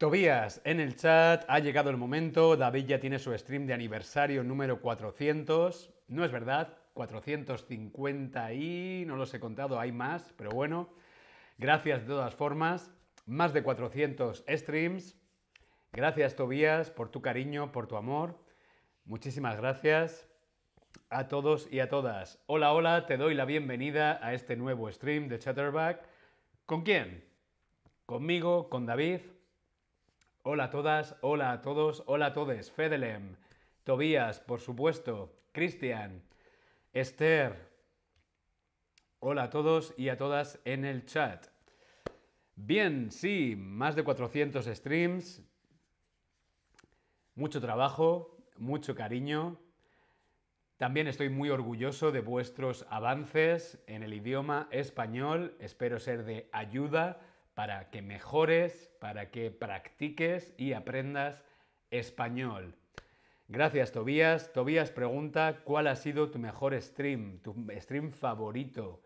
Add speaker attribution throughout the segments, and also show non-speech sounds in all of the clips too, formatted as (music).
Speaker 1: Tobías, en el chat ha llegado el momento, David ya tiene su stream de aniversario número 400, no es verdad, 450 y no los he contado, hay más, pero bueno, gracias de todas formas, más de 400 streams, gracias Tobías por tu cariño, por tu amor, muchísimas gracias a todos y a todas. Hola, hola, te doy la bienvenida a este nuevo stream de Chatterback. ¿Con quién? Conmigo, con David Hola a todas, hola a todos, hola a todos. Fedelem, Tobías, por supuesto, Cristian, Esther. Hola a todos y a todas en el chat. Bien, sí, más de 400 streams, mucho trabajo, mucho cariño. También estoy muy orgulloso de vuestros avances en el idioma español. Espero ser de ayuda para que mejores, para que practiques y aprendas español. Gracias, Tobías. Tobías pregunta, ¿cuál ha sido tu mejor stream, tu stream favorito?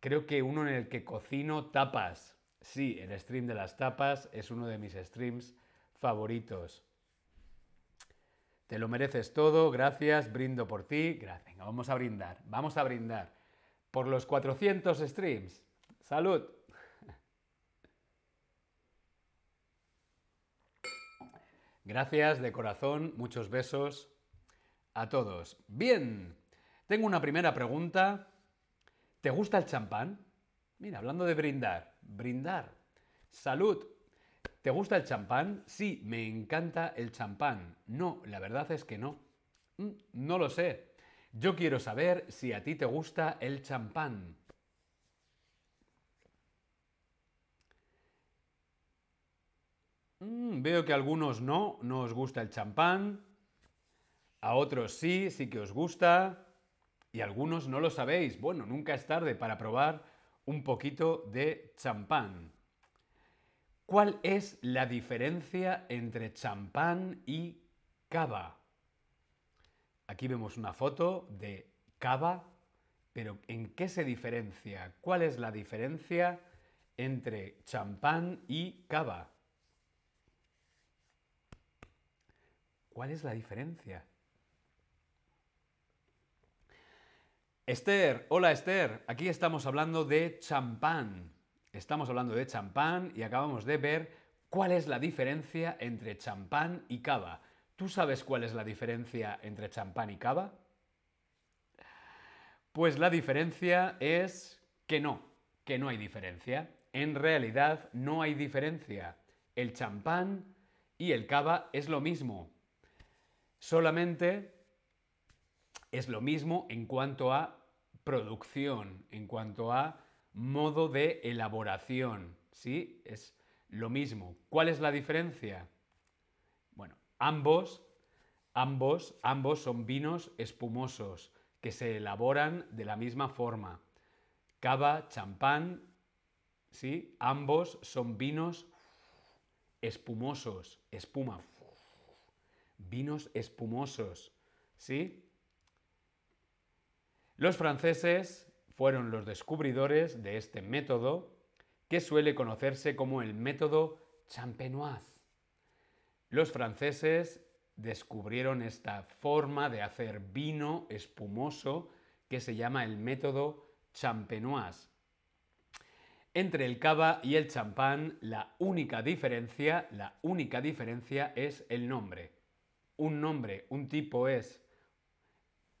Speaker 1: Creo que uno en el que cocino tapas. Sí, el stream de las tapas es uno de mis streams favoritos. Te lo mereces todo, gracias, brindo por ti. Gracias. vamos a brindar, vamos a brindar por los 400 streams. Salud. Gracias de corazón, muchos besos a todos. Bien, tengo una primera pregunta. ¿Te gusta el champán? Mira, hablando de brindar, brindar. Salud. ¿Te gusta el champán? Sí, me encanta el champán. No, la verdad es que no. Mm, no lo sé. Yo quiero saber si a ti te gusta el champán. Mm, veo que a algunos no, no os gusta el champán, a otros sí, sí que os gusta, y algunos no lo sabéis. Bueno, nunca es tarde para probar un poquito de champán. ¿Cuál es la diferencia entre champán y cava? Aquí vemos una foto de cava, pero ¿en qué se diferencia? ¿Cuál es la diferencia entre champán y cava? ¿Cuál es la diferencia? Esther, hola Esther, aquí estamos hablando de champán. Estamos hablando de champán y acabamos de ver cuál es la diferencia entre champán y cava. ¿Tú sabes cuál es la diferencia entre champán y cava? Pues la diferencia es que no, que no hay diferencia. En realidad no hay diferencia. El champán y el cava es lo mismo. Solamente es lo mismo en cuanto a producción, en cuanto a modo de elaboración, ¿sí? Es lo mismo. ¿Cuál es la diferencia? Bueno, ambos, ambos, ambos son vinos espumosos que se elaboran de la misma forma. Cava, champán, ¿sí? Ambos son vinos espumosos, espuma, vinos espumosos, ¿sí? Los franceses fueron los descubridores de este método que suele conocerse como el método champenoise. Los franceses descubrieron esta forma de hacer vino espumoso que se llama el método champenoise. Entre el cava y el champán, la única diferencia, la única diferencia es el nombre un nombre, un tipo es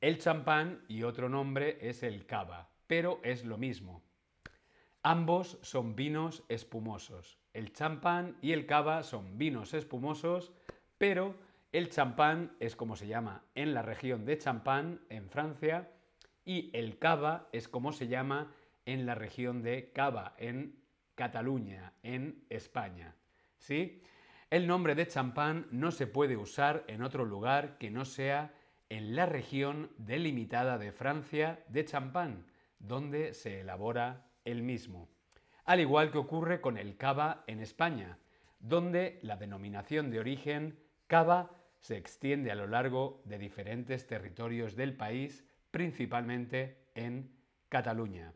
Speaker 1: el champán y otro nombre es el cava, pero es lo mismo. Ambos son vinos espumosos. El champán y el cava son vinos espumosos, pero el champán es como se llama en la región de Champán, en Francia, y el cava es como se llama en la región de Cava, en Cataluña, en España. ¿Sí? El nombre de champán no se puede usar en otro lugar que no sea en la región delimitada de Francia de champán, donde se elabora el mismo. Al igual que ocurre con el cava en España, donde la denominación de origen cava se extiende a lo largo de diferentes territorios del país, principalmente en Cataluña.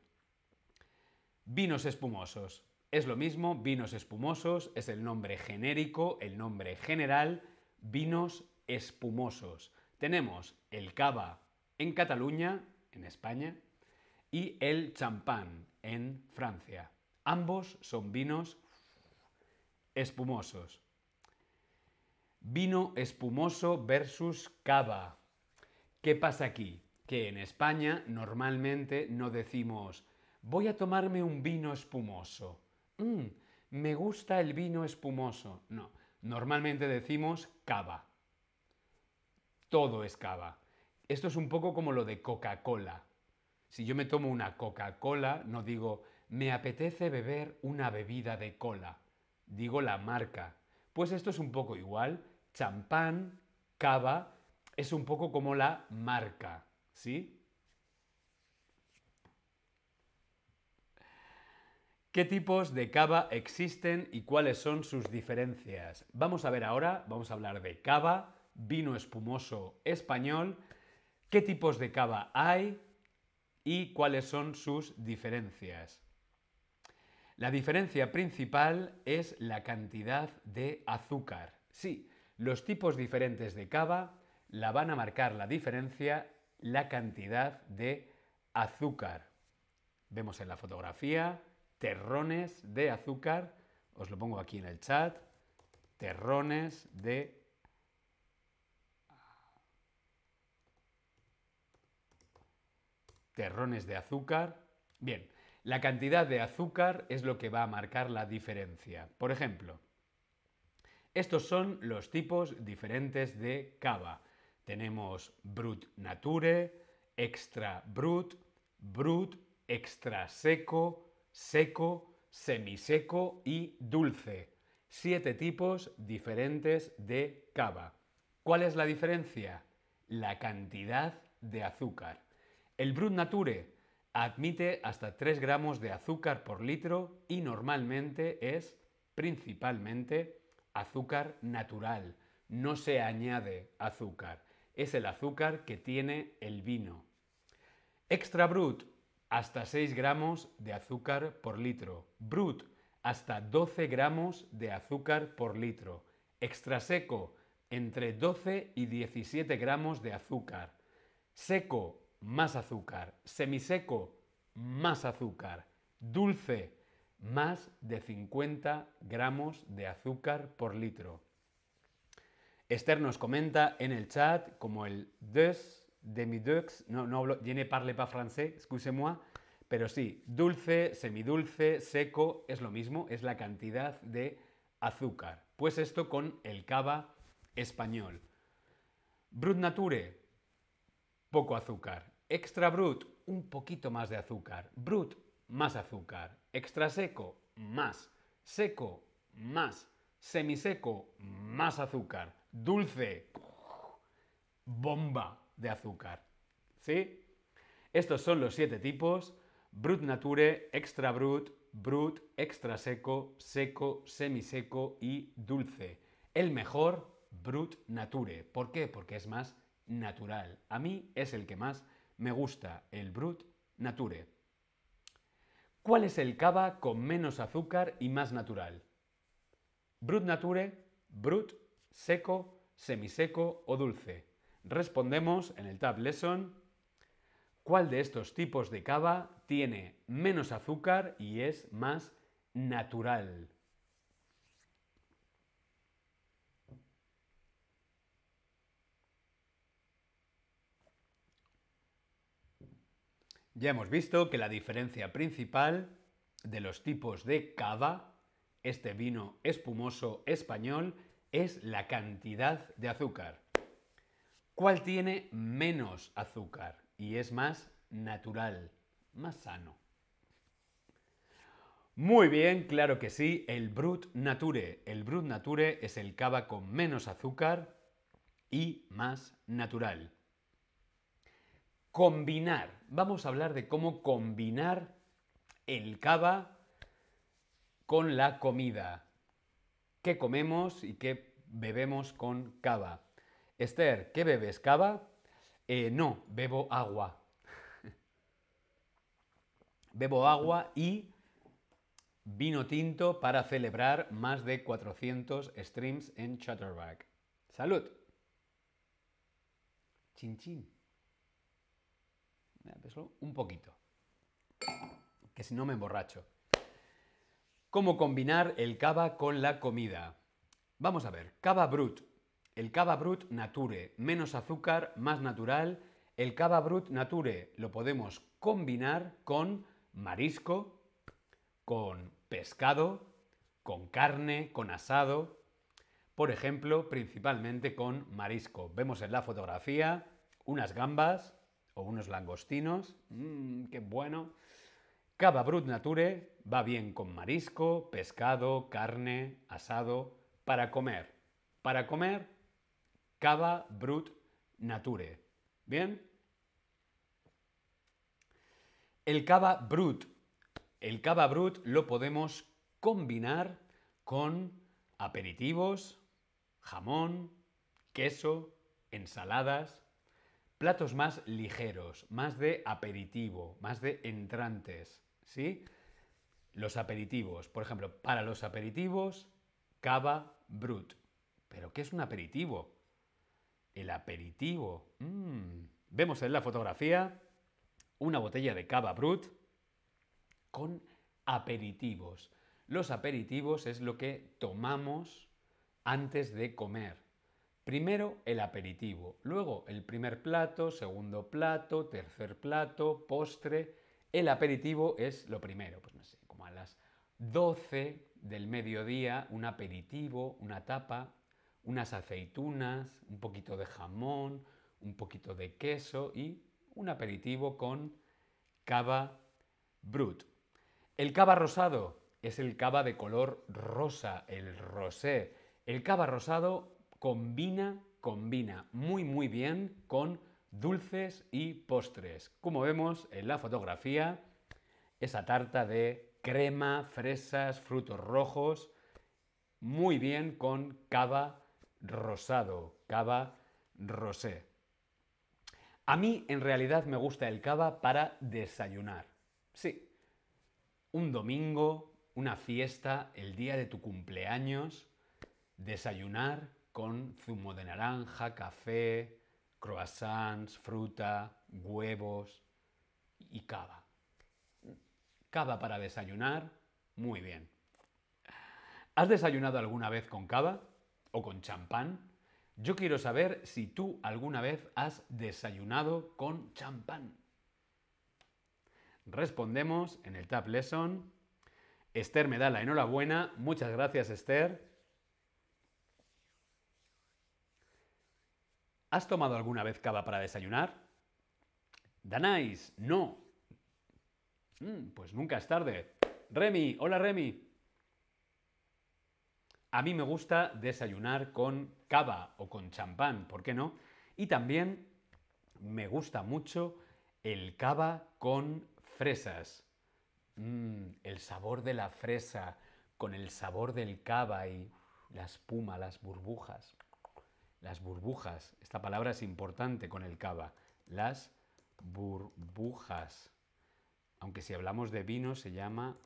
Speaker 1: Vinos espumosos. Es lo mismo, vinos espumosos es el nombre genérico, el nombre general, vinos espumosos. Tenemos el cava en Cataluña, en España, y el champán en Francia. Ambos son vinos espumosos. Vino espumoso versus cava. ¿Qué pasa aquí? Que en España normalmente no decimos voy a tomarme un vino espumoso. Mm, me gusta el vino espumoso. No, normalmente decimos cava. Todo es cava. Esto es un poco como lo de Coca-Cola. Si yo me tomo una Coca-Cola, no digo me apetece beber una bebida de cola. Digo la marca. Pues esto es un poco igual. Champán, cava, es un poco como la marca. ¿Sí? ¿Qué tipos de cava existen y cuáles son sus diferencias? Vamos a ver ahora, vamos a hablar de cava, vino espumoso español, qué tipos de cava hay y cuáles son sus diferencias. La diferencia principal es la cantidad de azúcar. Sí, los tipos diferentes de cava la van a marcar la diferencia la cantidad de azúcar. Vemos en la fotografía terrones de azúcar, os lo pongo aquí en el chat, terrones de terrones de azúcar. Bien, la cantidad de azúcar es lo que va a marcar la diferencia. Por ejemplo, estos son los tipos diferentes de cava. Tenemos Brut Nature, Extra Brut, Brut, Extra Seco, Seco, Semiseco y Dulce. Siete tipos diferentes de cava. ¿Cuál es la diferencia? La cantidad de azúcar. El Brut Nature admite hasta 3 gramos de azúcar por litro y normalmente es principalmente azúcar natural. No se añade azúcar. Es el azúcar que tiene el vino. Extra Brut, hasta 6 gramos de azúcar por litro. Brut, hasta 12 gramos de azúcar por litro. Extra seco, entre 12 y 17 gramos de azúcar. Seco, más azúcar. Semiseco, más azúcar. Dulce, más de 50 gramos de azúcar por litro. Esther nos comenta en el chat como el deux, demi-deux, no, no hablo, je ne parle pas français, excusez-moi, pero sí, dulce, semidulce, seco, es lo mismo, es la cantidad de azúcar. Pues esto con el cava español. Brut Nature, poco azúcar. Extra Brut, un poquito más de azúcar. Brut, más azúcar. Extra seco, más. Seco, más. Semiseco, más azúcar. Dulce, bomba de azúcar. ¿Sí? Estos son los siete tipos. Brut Nature, Extra Brut, Brut, Extra Seco, Seco, Semiseco y Dulce. El mejor, Brut Nature. ¿Por qué? Porque es más natural. A mí es el que más me gusta el Brut Nature. ¿Cuál es el cava con menos azúcar y más natural? Brut Nature, Brut, seco, semiseco o dulce. Respondemos en el Tab Lesson cuál de estos tipos de cava tiene menos azúcar y es más natural. Ya hemos visto que la diferencia principal de los tipos de cava, este vino espumoso español, es la cantidad de azúcar. ¿Cuál tiene menos azúcar y es más natural, más sano? Muy bien, claro que sí, el Brut Nature. El Brut Nature es el cava con menos azúcar y más natural. Combinar. Vamos a hablar de cómo combinar el cava con la comida. ¿Qué comemos y qué bebemos con cava? Esther, ¿qué bebes? ¿Cava? Eh, no, bebo agua. (laughs) bebo agua y vino tinto para celebrar más de 400 streams en Chatterback. ¡Salud! Chin chin. Un poquito. Que si no me emborracho. ¿Cómo combinar el cava con la comida? Vamos a ver. Cava brut. El cava brut nature. Menos azúcar, más natural. El cava brut nature lo podemos combinar con marisco, con pescado, con carne, con asado, por ejemplo, principalmente con marisco. Vemos en la fotografía unas gambas o unos langostinos, mmm, qué bueno. Cava Brut Nature va bien con marisco, pescado, carne, asado, para comer. Para comer, Cava Brut Nature. ¿Bien? El cava brut. El cava brut lo podemos combinar con aperitivos, jamón, queso, ensaladas, platos más ligeros, más de aperitivo, más de entrantes, ¿sí? Los aperitivos, por ejemplo, para los aperitivos, cava brut. ¿Pero qué es un aperitivo? El aperitivo. Mm. Vemos en la fotografía una botella de cava brut con aperitivos. Los aperitivos es lo que tomamos antes de comer. Primero el aperitivo, luego el primer plato, segundo plato, tercer plato, postre. El aperitivo es lo primero, pues no sé, como a las 12 del mediodía, un aperitivo, una tapa, unas aceitunas, un poquito de jamón, un poquito de queso y un aperitivo con cava brut. El cava rosado es el cava de color rosa, el rosé. El cava rosado combina, combina muy muy bien con dulces y postres. Como vemos en la fotografía, esa tarta de crema, fresas, frutos rojos, muy bien con cava rosado, cava rosé. A mí en realidad me gusta el cava para desayunar. Sí, un domingo, una fiesta, el día de tu cumpleaños, desayunar con zumo de naranja, café, croissants, fruta, huevos y cava. Cava para desayunar, muy bien. ¿Has desayunado alguna vez con cava o con champán? Yo quiero saber si tú alguna vez has desayunado con champán. Respondemos en el Tab Lesson. Esther me da la enhorabuena. Muchas gracias, Esther. ¿Has tomado alguna vez cava para desayunar? Danais, no. Mm, pues nunca es tarde. Remy, hola Remy. A mí me gusta desayunar con cava o con champán, ¿por qué no? Y también me gusta mucho el cava con fresas. Mm, el sabor de la fresa con el sabor del cava y la espuma, las burbujas. Las burbujas, esta palabra es importante con el cava. Las burbujas. Aunque si hablamos de vino se llama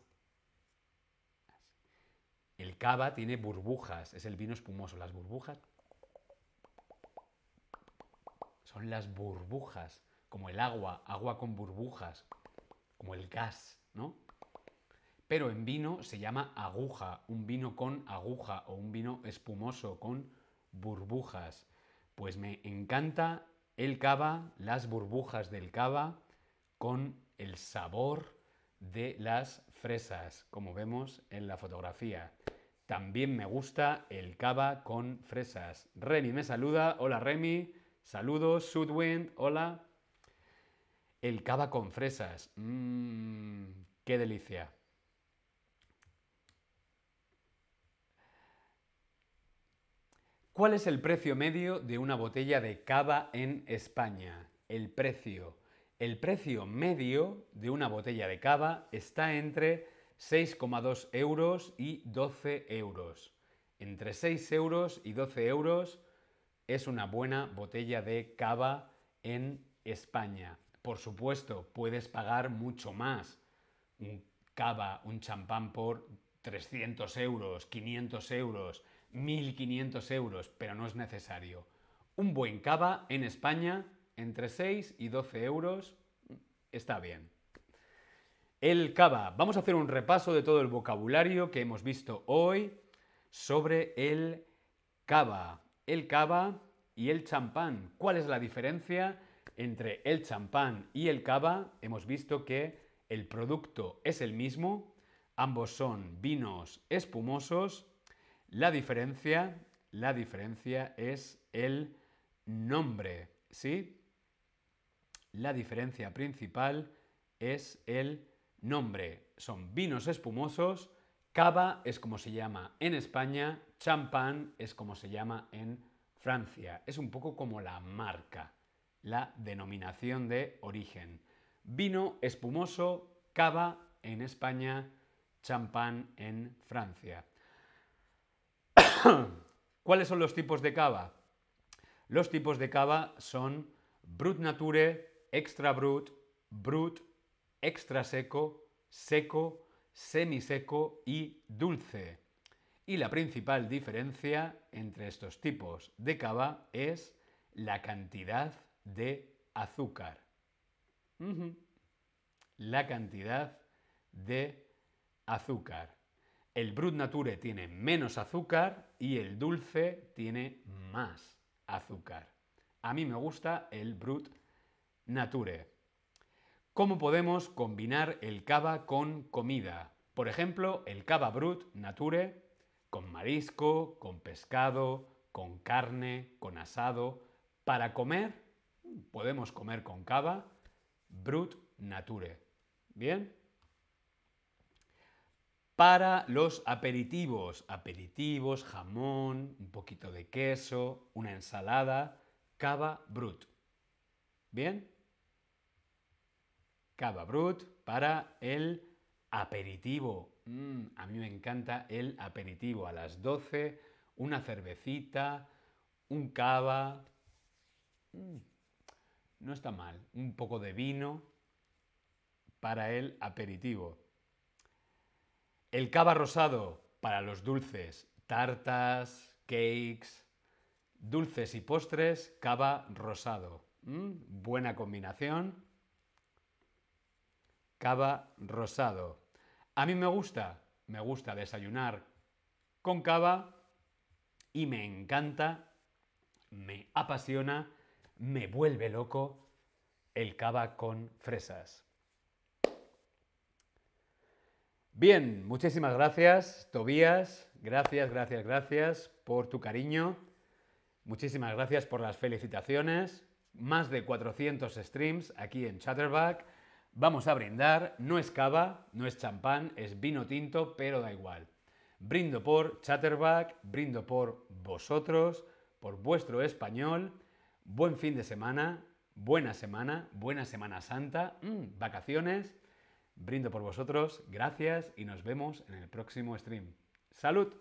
Speaker 1: el cava tiene burbujas, es el vino espumoso. Las burbujas son las burbujas, como el agua, agua con burbujas, como el gas, ¿no? Pero en vino se llama aguja, un vino con aguja o un vino espumoso con burbujas. Pues me encanta el cava, las burbujas del cava con el sabor de las fresas, como vemos en la fotografía. También me gusta el cava con fresas. Remy me saluda. Hola Remy. Saludos. Sudwind. Hola. El cava con fresas. Mmm, qué delicia. ¿Cuál es el precio medio de una botella de cava en España? El precio. El precio medio de una botella de cava está entre 6,2 euros y 12 euros. Entre 6 euros y 12 euros es una buena botella de cava en España. Por supuesto, puedes pagar mucho más. cava, un champán por 300 euros, 500 euros, 1500 euros, pero no es necesario. Un buen cava en España, entre 6 y 12 euros, está bien. El cava. Vamos a hacer un repaso de todo el vocabulario que hemos visto hoy sobre el cava. El cava y el champán. ¿Cuál es la diferencia entre el champán y el cava? Hemos visto que el producto es el mismo, ambos son vinos espumosos. La diferencia, la diferencia es el nombre, ¿sí? La diferencia principal es el nombre. Son vinos espumosos, cava es como se llama en España, champán es como se llama en Francia. Es un poco como la marca, la denominación de origen. Vino espumoso, cava en España, champán en Francia. (coughs) ¿Cuáles son los tipos de cava? Los tipos de cava son Brut Nature, Extra Brut, Brut, Extra Seco, Seco, Semiseco y Dulce. Y la principal diferencia entre estos tipos de cava es la cantidad de azúcar. La cantidad de azúcar. El Brut Nature tiene menos azúcar y el dulce tiene más azúcar. A mí me gusta el Brut Nature. ¿Cómo podemos combinar el cava con comida? Por ejemplo, el cava Brut Nature con marisco, con pescado, con carne, con asado. Para comer, podemos comer con cava Brut Nature. ¿Bien? Para los aperitivos, aperitivos, jamón, un poquito de queso, una ensalada, cava brut. ¿Bien? Cava brut para el aperitivo. Mm, a mí me encanta el aperitivo. A las 12, una cervecita, un cava. Mm, no está mal. Un poco de vino para el aperitivo. El cava rosado para los dulces, tartas, cakes, dulces y postres, cava rosado. Mm, buena combinación. Cava rosado. A mí me gusta, me gusta desayunar con cava y me encanta, me apasiona, me vuelve loco el cava con fresas. Bien, muchísimas gracias, Tobías. Gracias, gracias, gracias por tu cariño. Muchísimas gracias por las felicitaciones. Más de 400 streams aquí en Chatterback. Vamos a brindar. No es cava, no es champán, es vino tinto, pero da igual. Brindo por Chatterback, brindo por vosotros, por vuestro español. Buen fin de semana, buena semana, buena Semana Santa, mm, vacaciones Brindo por vosotros, gracias y nos vemos en el próximo stream. ¡Salud!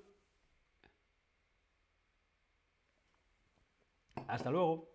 Speaker 1: Hasta luego.